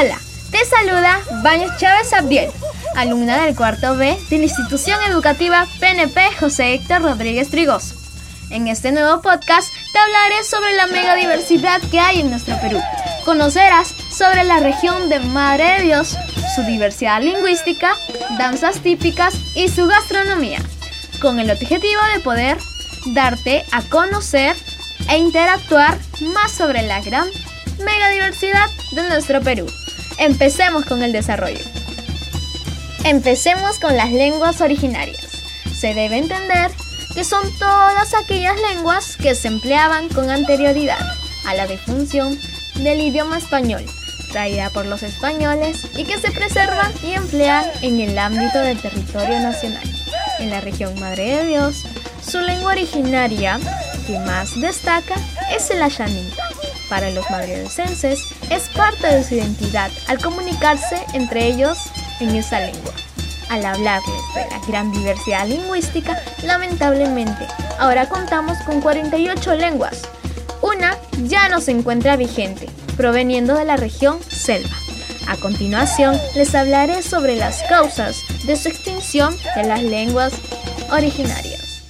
Hola, te saluda Baños Chávez Abdiel, alumna del cuarto B de la institución educativa PNP José Héctor Rodríguez Trigoso. En este nuevo podcast te hablaré sobre la megadiversidad que hay en nuestro Perú. Conocerás sobre la región de Madre de Dios, su diversidad lingüística, danzas típicas y su gastronomía, con el objetivo de poder darte a conocer e interactuar más sobre la gran megadiversidad de nuestro Perú. Empecemos con el desarrollo. Empecemos con las lenguas originarias. Se debe entender que son todas aquellas lenguas que se empleaban con anterioridad a la defunción del idioma español, traída por los españoles y que se preservan y emplean en el ámbito del territorio nacional. En la región Madre de Dios, su lengua originaria que más destaca es el Ashanita. Para los madridecenses es parte de su identidad al comunicarse entre ellos en esa lengua. Al hablarles de la gran diversidad lingüística, lamentablemente, ahora contamos con 48 lenguas. Una ya no se encuentra vigente, proveniendo de la región selva. A continuación, les hablaré sobre las causas de su extinción de las lenguas originarias.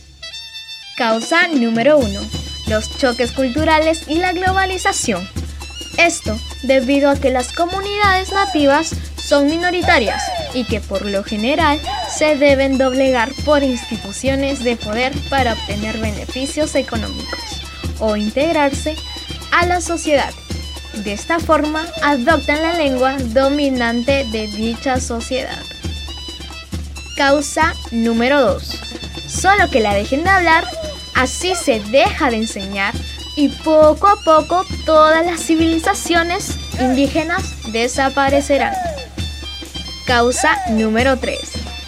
Causa número 1. Los choques culturales y la globalización. Esto debido a que las comunidades nativas son minoritarias y que por lo general se deben doblegar por instituciones de poder para obtener beneficios económicos o integrarse a la sociedad. De esta forma adoptan la lengua dominante de dicha sociedad. Causa número 2. Solo que la dejen de hablar Así se deja de enseñar y poco a poco todas las civilizaciones indígenas desaparecerán. Causa número 3.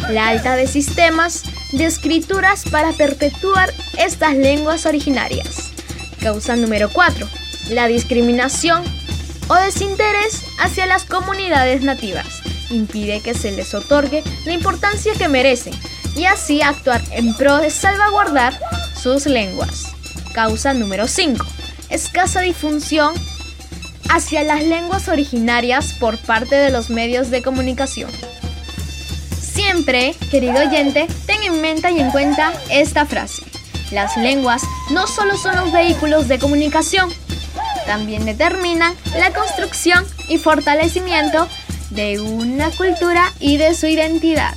La alta de sistemas de escrituras para perpetuar estas lenguas originarias. Causa número 4. La discriminación o desinterés hacia las comunidades nativas. Impide que se les otorgue la importancia que merecen y así actuar en pro de salvaguardar sus lenguas. Causa número 5. Escasa difusión hacia las lenguas originarias por parte de los medios de comunicación. Siempre, querido oyente, ten en mente y en cuenta esta frase. Las lenguas no solo son los vehículos de comunicación, también determinan la construcción y fortalecimiento de una cultura y de su identidad.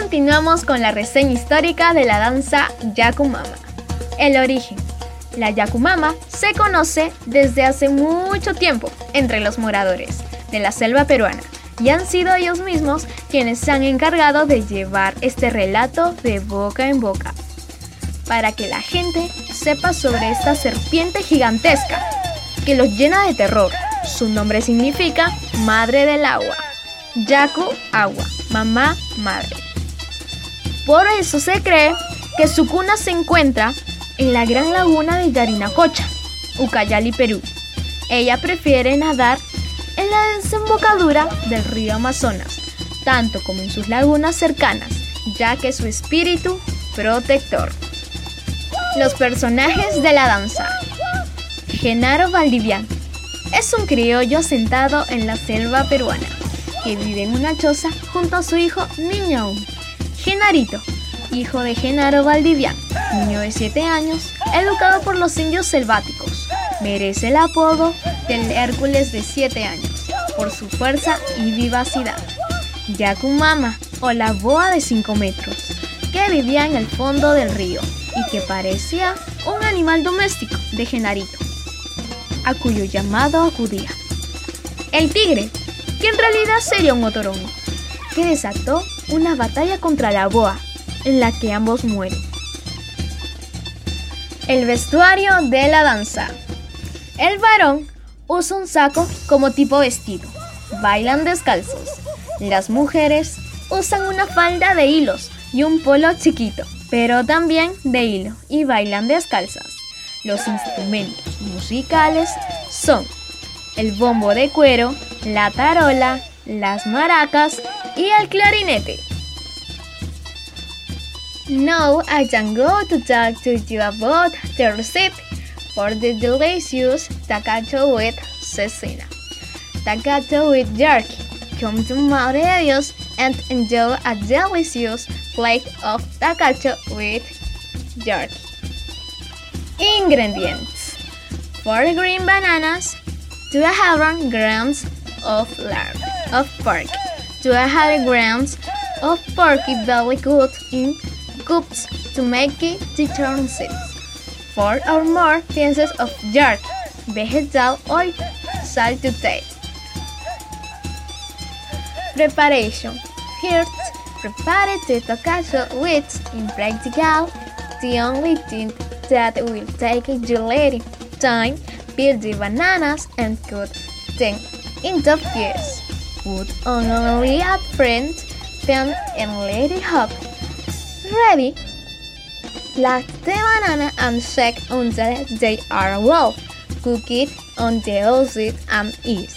Continuamos con la reseña histórica de la danza Yakumama. El origen. La Yakumama se conoce desde hace mucho tiempo entre los moradores de la selva peruana y han sido ellos mismos quienes se han encargado de llevar este relato de boca en boca para que la gente sepa sobre esta serpiente gigantesca que los llena de terror. Su nombre significa madre del agua. Yaku, agua, mamá, madre. Por eso se cree que su cuna se encuentra en la gran laguna de Yarinacocha, Ucayali, Perú. Ella prefiere nadar en la desembocadura del río Amazonas, tanto como en sus lagunas cercanas, ya que su espíritu protector. Los personajes de la danza. Genaro Valdivian es un criollo sentado en la selva peruana que vive en una choza junto a su hijo Niño Genarito, hijo de Genaro Valdivian, niño de 7 años, educado por los indios selváticos. Merece el apodo del Hércules de 7 años por su fuerza y vivacidad. Yakumama, o la boa de 5 metros, que vivía en el fondo del río y que parecía un animal doméstico de Genarito, a cuyo llamado acudía. El tigre, que en realidad sería un otorongo, que desató una batalla contra la boa, en la que ambos mueren. El vestuario de la danza. El varón usa un saco como tipo vestido. Bailan descalzos. Las mujeres usan una falda de hilos y un polo chiquito, pero también de hilo, y bailan descalzas. Los instrumentos musicales son el bombo de cuero, la tarola, las maracas y el clarinete. Now I can go to talk to you about the recipe for the delicious tacacho with cecina. tacacho with jerky. Come to de and enjoy a delicious plate of tacacho with jerky. Ingredients 4 green bananas, 200 grams of lard of pork, 200 grams of porky belly cut in cubes to make it turn 4 or more pieces of jerky, vegetable oil, salt to taste. Preparation First, prepare the tokacho which, in practical, the only thing that will take you little time. Peel the bananas and cut them into pieces. Put only a front pan and it hot. Ready? Black the banana and shake until they are well. Cook it on the outside and eat.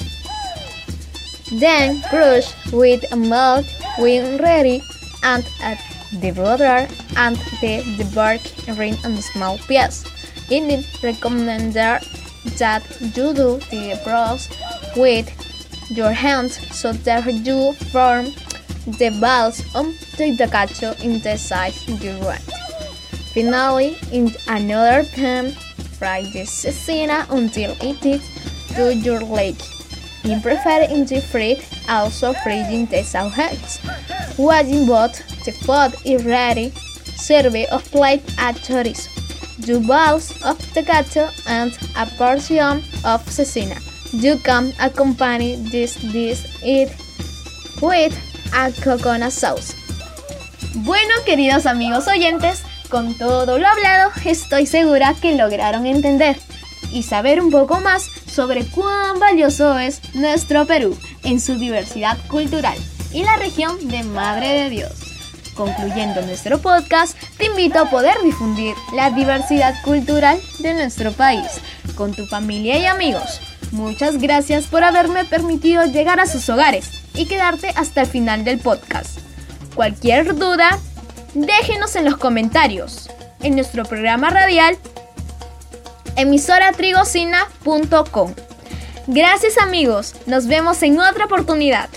Then crush with milk when ready and add the butter and the, the bark ring in small pieces. It is recommended that you do the process with your hands so that you form the balls of the tacacho in the size you want. Finally, in another pan, fry the cecina until it is to your liking. If prefer in the fridge, also freezing the sausages. Watching both the food is ready, serve a plate at chorizo, two balls of tecato and a portion of cecina. You can accompany this dish it with a coconut sauce. Bueno, queridos amigos oyentes, con todo lo hablado, estoy segura que lograron entender y saber un poco más sobre cuán valioso es nuestro Perú en su diversidad cultural y la región de Madre de Dios. Concluyendo nuestro podcast, te invito a poder difundir la diversidad cultural de nuestro país con tu familia y amigos. Muchas gracias por haberme permitido llegar a sus hogares y quedarte hasta el final del podcast. Cualquier duda, déjenos en los comentarios. En nuestro programa radial emisoratrigocina.com. Gracias amigos, nos vemos en otra oportunidad.